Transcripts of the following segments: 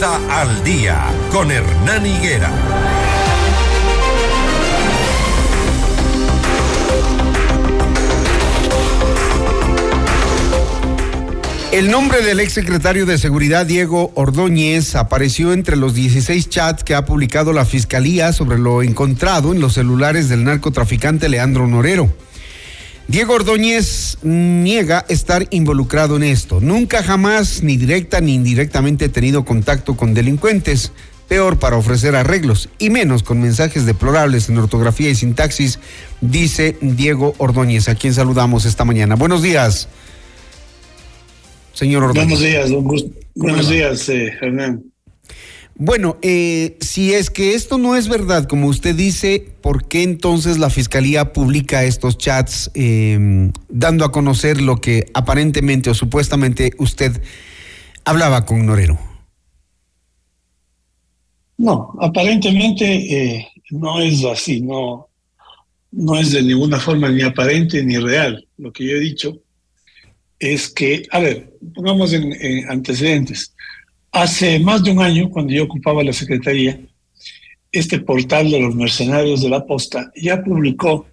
Al día con Hernán Higuera. El nombre del exsecretario de Seguridad Diego Ordóñez apareció entre los 16 chats que ha publicado la Fiscalía sobre lo encontrado en los celulares del narcotraficante Leandro Norero. Diego Ordóñez niega estar involucrado en esto. Nunca jamás, ni directa ni indirectamente, he tenido contacto con delincuentes. Peor para ofrecer arreglos, y menos con mensajes deplorables en ortografía y sintaxis, dice Diego Ordóñez, a quien saludamos esta mañana. Buenos días señor Buenos días, don Buenos días, eh, Hernán. Bueno, eh, si es que esto no es verdad, como usted dice, ¿por qué entonces la Fiscalía publica estos chats em, dando a conocer lo que aparentemente o supuestamente usted hablaba con Norero? No, aparentemente eh, no es así, no, no es de ninguna forma ni aparente ni real lo que yo he dicho es que, a ver, pongamos en, antecedentes. Hace más de un año, cuando yo ocupaba la Secretaría, este portal de los mercenarios de la posta ya publicó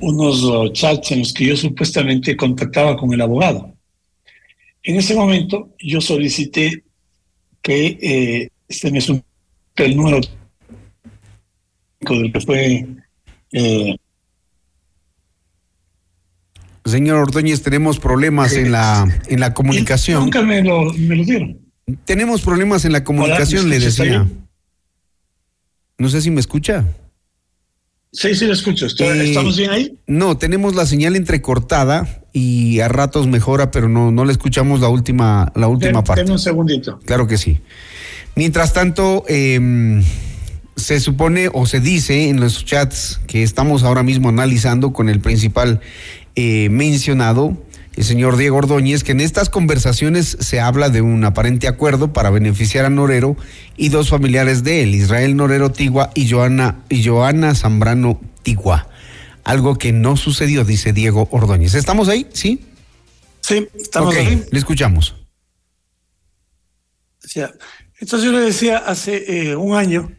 unos uh, chats en los que yo supuestamente contactaba con el abogado. En ese momento yo solicité que eh, este me el número del que fue eh, Señor Ordóñez, tenemos problemas en la, en la comunicación. Nunca me lo, dieron. Tenemos problemas en la comunicación, le decía. No sé si me escucha. Sí, sí, lo escucho. Eh, ¿Estamos bien ahí? No, tenemos la señal entrecortada y a ratos mejora, pero no, no le escuchamos la última, la última parte. Un segundito. Claro que sí. Mientras tanto, em, se supone o se dice en los chats que estamos ahora mismo analizando con el principal eh, mencionado el señor Diego Ordóñez que en estas conversaciones se habla de un aparente acuerdo para beneficiar a Norero y dos familiares de él, Israel Norero Tigua y Joana, y Joana Zambrano Tigua. Algo que no sucedió, dice Diego Ordóñez. ¿Estamos ahí? ¿Sí? Sí, estamos ahí. Le escuchamos. Entonces yo le decía hace eh, un año,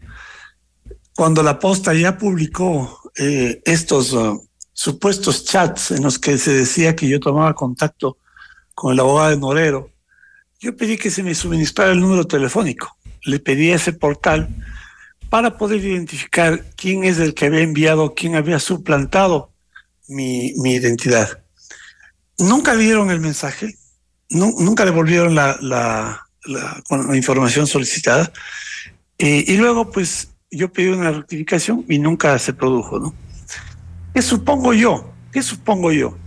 cuando la posta ya publicó eh, estos uh, supuestos chats en los que se decía que yo tomaba contacto con el abogado de Norero, yo pedí que se me suministrara el número telefónico. Le pedí ese portal para poder identificar quién es el que había enviado, quién había suplantado mi, mi identidad. Nunca dieron el mensaje, nunca devolvieron la, la, la, información solicitada. Eh, y luego, pues, yo pedí una rectificación y nunca se produjo, ¿no? ¿Qué supongo yo? ¿Qué supongo yo?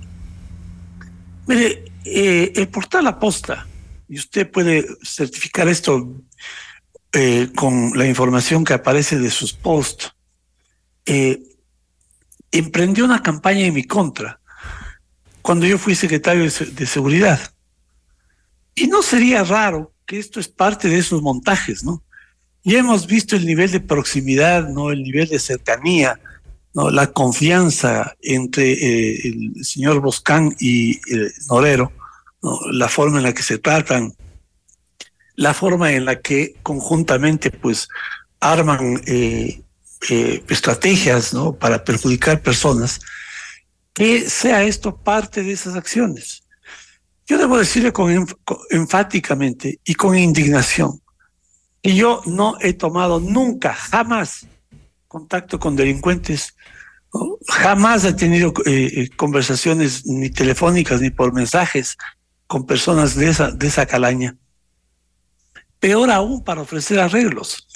Mire, eh, el portal Aposta, y usted puede certificar esto eh, con la información que aparece de sus posts, eh, emprendió una campaña en mi contra cuando yo fui secretario de, seguridad. Y no sería raro que esto es parte de esos montajes, ¿no? Ya hemos visto el nivel de proximidad, ¿no? El nivel de cercanía, ¿no? la confianza entre eh, el señor Boscán y el Norero, la forma en la que se tratan, la forma en la que conjuntamente pues arman eh, eh, estrategias ¿no? para perjudicar personas, que sea esto parte de esas acciones. Yo debo decirle con, enfáticamente y con indignación que yo no he tomado nunca, jamás, contacto con delincuentes Jamás he tenido eh, eh, conversaciones ni telefónicas ni por mensajes con personas de esa, de esa calaña. Peor aún para ofrecer arreglos.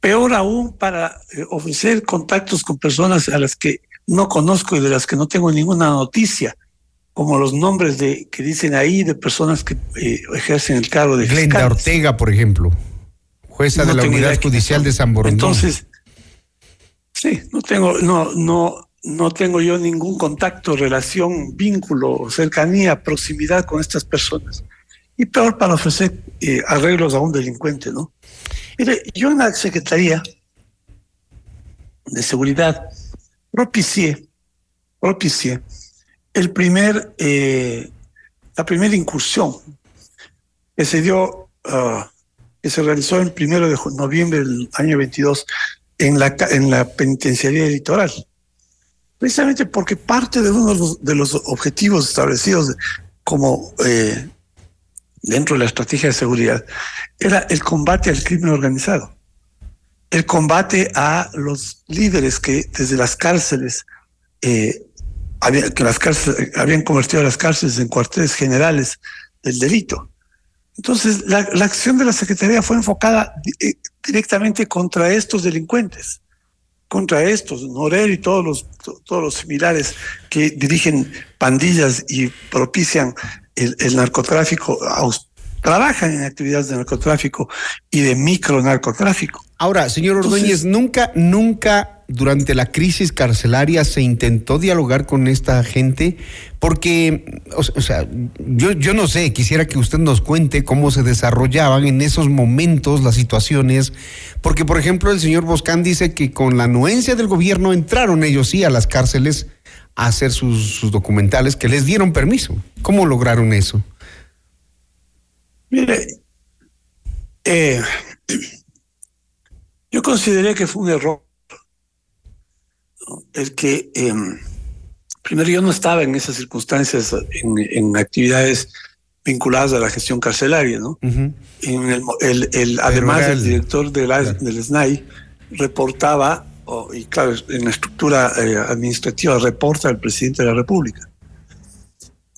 Peor aún para eh, ofrecer contactos con personas a las que no conozco y de las que no tengo ninguna noticia, como los nombres de que dicen ahí de personas que ejercen el cargo de Glenda Ortega, por ejemplo, jueza de la Unidad Judicial de San Borondón. Entonces, Sí, no tengo, no, no, no tengo yo ningún contacto, relación, vínculo, cercanía, proximidad con estas personas. Y peor para ofrecer eh, arreglos a un delincuente, ¿no? Mire, yo en la Secretaría de Seguridad propicié, propicié el primer, eh, la primera incursión que se dio, uh, que se realizó el primero de noviembre del año 22 en la, en la penitenciaría litoral. Precisamente porque parte de uno de los, de los objetivos establecidos como eh, dentro de la estrategia de seguridad era el combate al crimen organizado, el combate a los líderes que desde las cárceles eh, que las cárceles, habían convertido las cárceles en cuarteles generales del delito. Entonces, la, acción de la Secretaría fue enfocada eh, directamente contra estos delincuentes, contra estos, Norel y todos los, todos los similares que dirigen pandillas y propician el, el narcotráfico, trabajan en actividades de narcotráfico y de micro narcotráfico. Ahora, señor Ordóñez, nunca, nunca durante la crisis carcelaria se intentó dialogar con esta gente, porque, o, sea, yo, no sé, quisiera que usted nos cuente cómo se desarrollaban en esos momentos las situaciones, porque, por ejemplo, el señor Boscán dice que con la anuencia del gobierno entraron ellos sí a las cárceles a hacer sus, sus documentales que les dieron permiso. ¿Cómo lograron eso? Mire, eh, yo consideré que fue un error el que, em, primero, yo no estaba en esas circunstancias, en, actividades vinculadas a la gestión carcelaria, ¿no? en el, además, el director del SNAI reportaba, y claro, en la estructura eh, administrativa, reporta al presidente de la República.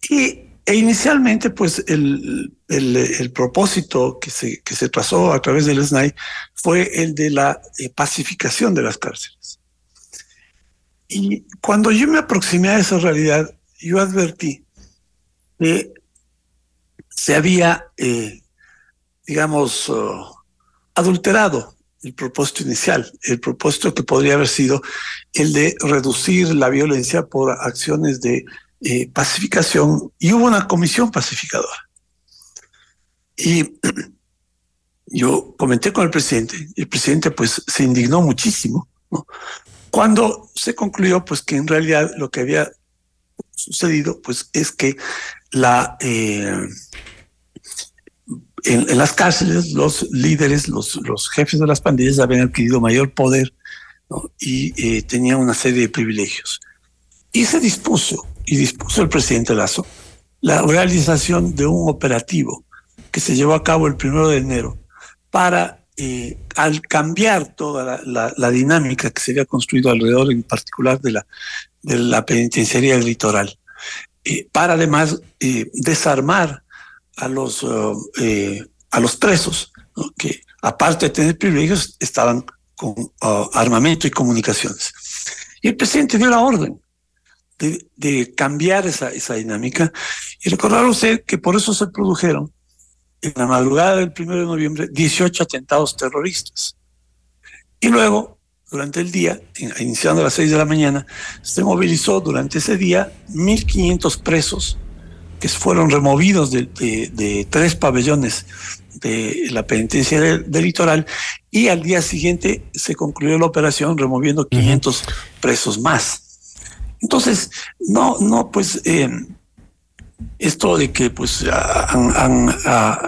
Y e inicialmente, pues el, el, propósito que se, que se trazó a través del SNAI fue el de la eh, pacificación de las cárceles. Y cuando yo me aproximé a esa realidad, yo advertí que se había, eh, digamos, uh, adulterado el propósito inicial, el propósito que podría haber sido el de reducir la violencia por acciones de eh, pacificación y hubo una comisión pacificadora. Y yo comenté con el presidente, el presidente pues se indignó muchísimo, Cuando se concluyó pues que en realidad lo que había sucedido pues es que la eh, en, las cárceles los líderes, los, los jefes de las pandillas habían adquirido mayor poder y eh, tenían una serie de privilegios. Y se dispuso y dispuso el presidente Lazo la realización de un operativo que se llevó a cabo el primero de enero para, eh, al cambiar toda la, dinámica que se había construido alrededor, en particular de la, de la penitenciaría del litoral, eh, para además eh, desarmar a los, a los presos, que aparte de tener privilegios, estaban con armamento y comunicaciones. Y el presidente dio la orden de, cambiar esa, esa dinámica. Y recordar usted que por eso se produjeron en la madrugada del 1 de noviembre 18 atentados terroristas. Y luego, durante el día, iniciando a las 6 de la mañana, se movilizó durante ese día 1.500 presos que fueron removidos de, de, tres pabellones de la penitencia del, litoral y al día siguiente se concluyó la operación removiendo 500 presos más. Entonces, no, no, pues eh, esto de que pues han, han, ah,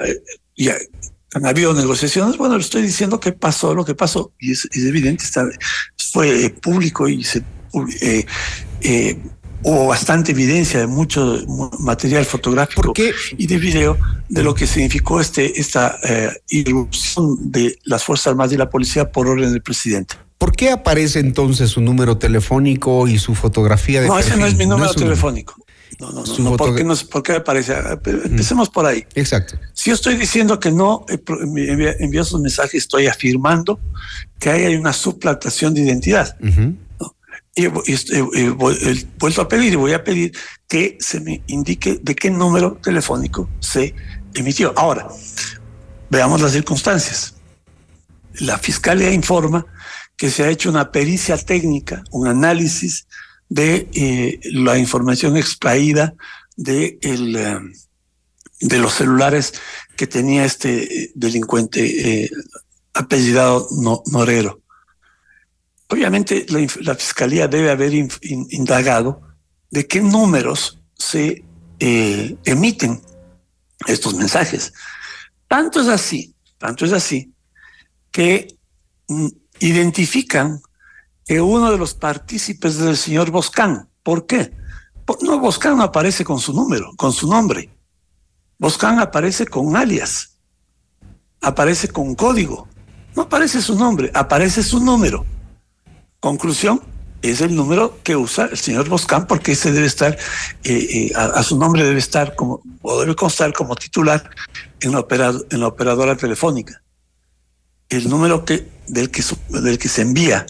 han, habido negociaciones, bueno, le estoy diciendo que pasó lo que pasó y es, evidente, está, fue público y se eh, eh, hubo bastante evidencia de mucho material fotográfico y de video de lo que significó este esta irrupción de las Fuerzas Armadas y la policía por orden del presidente. ¿Por qué aparece entonces su número telefónico y su fotografía de No, ese no es mi número telefónico. No, no, no, no ¿por, qué ¿por qué aparece? Ah, empecemos por ahí. Exacto. Si yo estoy diciendo que no envío esos mensajes, estoy afirmando que hay una suplantación de identidad. Y, he vuelto a pedir y voy a pedir que se me indique de qué número telefónico se emitió. Ahora, veamos las circunstancias. La fiscalía informa que se ha hecho una pericia técnica, un análisis de eh, la información extraída de, el, eh, de los celulares que tenía este delincuente eh, apellidado Norero. Obviamente la, fiscalía debe haber indagado de qué números se emiten estos mensajes. Tanto es así Tanto es así que mm, identifican que uno de los partícipes del señor Boscán. ¿Por qué? no, Boscán no aparece con su número, con su nombre. Boscán aparece con alias, aparece con código. No aparece su nombre, aparece su número. Conclusión, es el número que usa el señor Boscán porque ese debe estar, eh, eh, a, su nombre debe estar como, o debe constar como titular en la, en la operadora telefónica. El número que, del, que, del que se envía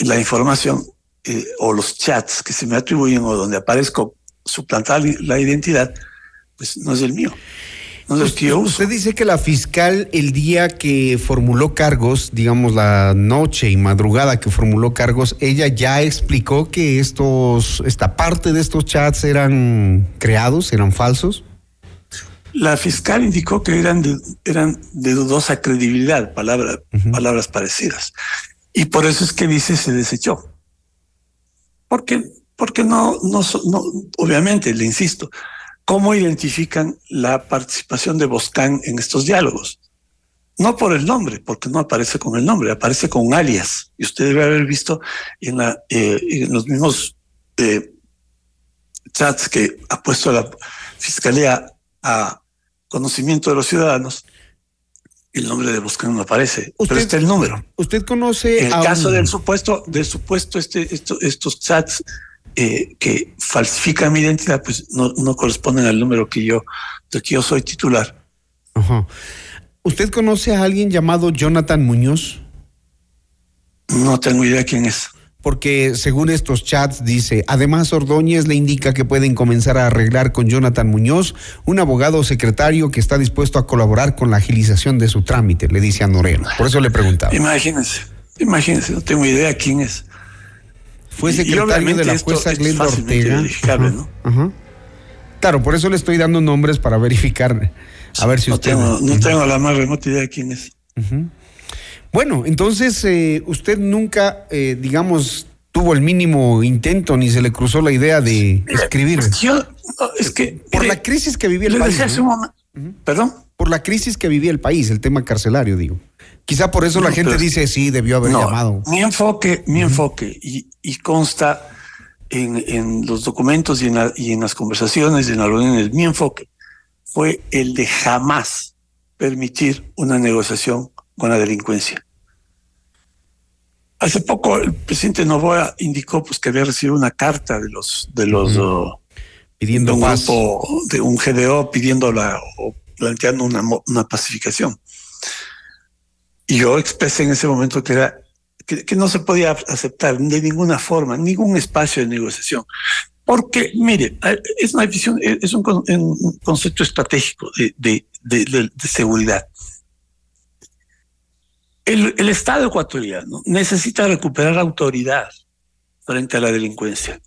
la información eh, o los chats que se me atribuyen o donde aparezco suplantar la identidad, pues no es el mío. Usted, dice que la fiscal el día que formuló cargos, digamos la noche y madrugada que formuló cargos, ella ya explicó que estos, esta parte de estos chats eran creados, eran falsos. La fiscal indicó que eran de, eran de dudosa credibilidad, palabra, palabras parecidas. Y por eso es que dice se desechó. Porque, porque no, no, obviamente, le insisto, ¿Cómo identifican la participación de Boscán en estos diálogos? No por el nombre, porque no aparece con el nombre, aparece con alias. Y usted debe haber visto en, eh, los mismos eh, chats que ha puesto la Fiscalía a conocimiento de los ciudadanos, el nombre de Boscán no aparece, pero está el número. ¿Usted conoce el caso del supuesto, del supuesto este, estos chats eh, que falsifican mi identidad, pues no, no, corresponden al número que yo, de que yo soy titular. ¿Usted conoce a alguien llamado Jonathan Muñoz? No tengo idea quién es. Porque según estos chats dice, además Ordóñez le indica que pueden comenzar a arreglar con Jonathan Muñoz, un abogado secretario que está dispuesto a colaborar con la agilización de su trámite, le dice a Noreno. Por eso le preguntaba. Imagínense, imagínense, no tengo idea quién es. Fue secretario de la jueza Glenda Ortega. Claro, por eso le estoy dando nombres para verificar. A ver si usted. no tengo la más remota idea de quién es. Bueno, entonces eh, usted nunca, eh, digamos, tuvo el mínimo intento ni se le cruzó la idea de escribir. Yo, es que. Por la crisis que vivía el país. Perdón. Por la crisis que vivía el país, el tema carcelario, digo. Quizá por eso la gente dice sí, debió haber llamado. Mi enfoque, mi enfoque, y, consta en, los documentos y en, y en las conversaciones y en las reuniones, mi enfoque fue el de jamás permitir una negociación con la delincuencia. Hace poco el presidente Novoa indicó pues que había recibido una carta de los de los oh, pidiendo un de un GDO pidiendo la o planteando una, una pacificación. Y yo expresé en ese momento que era que, no se podía aceptar de ninguna forma, ningún espacio de negociación. Porque, mire, es una visión, es un, concepto estratégico de, de, seguridad. El, Estado ecuatoriano necesita recuperar autoridad frente a la delincuencia.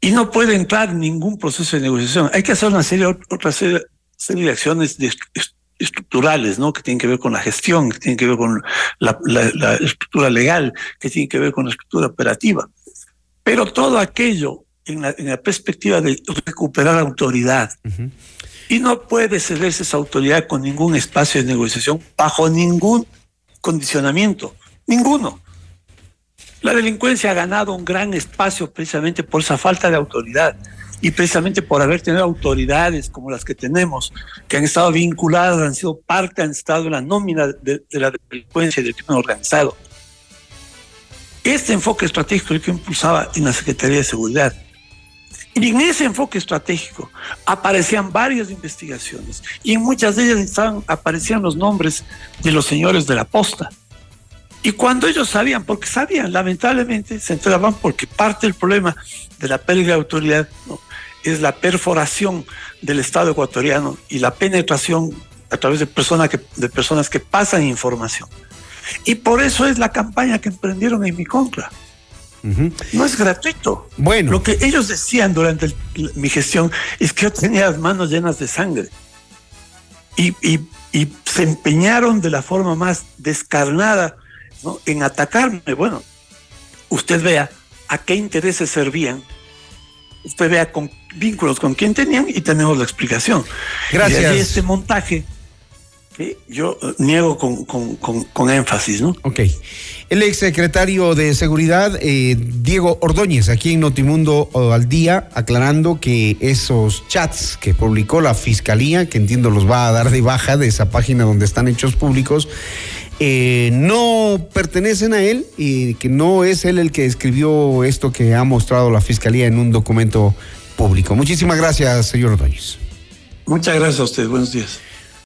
Y no puede entrar en ningún proceso de negociación. Hay que hacer una serie, de acciones estructurales, ¿no? Que tienen que ver con la gestión, que tienen que ver con la, estructura legal, que tienen que ver con la estructura operativa. Pero todo aquello en la, perspectiva de recuperar autoridad. Y no puede cederse esa autoridad con ningún espacio de negociación, bajo ningún condicionamiento, ninguno. La delincuencia ha ganado un gran espacio precisamente por esa falta de autoridad y precisamente por haber tenido autoridades como las que tenemos, que han estado vinculadas, han sido parte, han estado en la nómina de, la delincuencia y del crimen organizado. Este enfoque estratégico que impulsaba en la Secretaría de Seguridad. Y en ese enfoque estratégico aparecían varias investigaciones y en muchas de ellas estaban, aparecían los nombres de los señores de la posta. Y cuando ellos sabían, porque sabían, lamentablemente se enteraban porque parte del problema de la pérdida de autoridad ¿no? es la perforación del Estado ecuatoriano y la penetración a través de, personas que, de personas que pasan información. Y por eso es la campaña que emprendieron en mi contra. No es gratuito. Bueno. Lo que ellos decían durante mi gestión es que yo tenía las manos llenas de sangre. Y, y, se empeñaron de la forma más descarnada en atacarme. Bueno, usted vea a qué intereses servían usted vea con vínculos con quién tenían y tenemos la explicación. Gracias. este montaje que yo eh, niego con, con, con, énfasis, ¿no? Ok. El exsecretario de Seguridad, eh, Diego Ordóñez, aquí en Notimundo al Día, aclarando que esos chats que publicó la Fiscalía, que entiendo los va a dar de baja de esa página donde están hechos públicos, eh, no pertenecen a él y que no es él el que escribió esto que ha mostrado la Fiscalía en un documento público. Muchísimas gracias, señor Ordóñez. Muchas gracias a usted. Buenos días.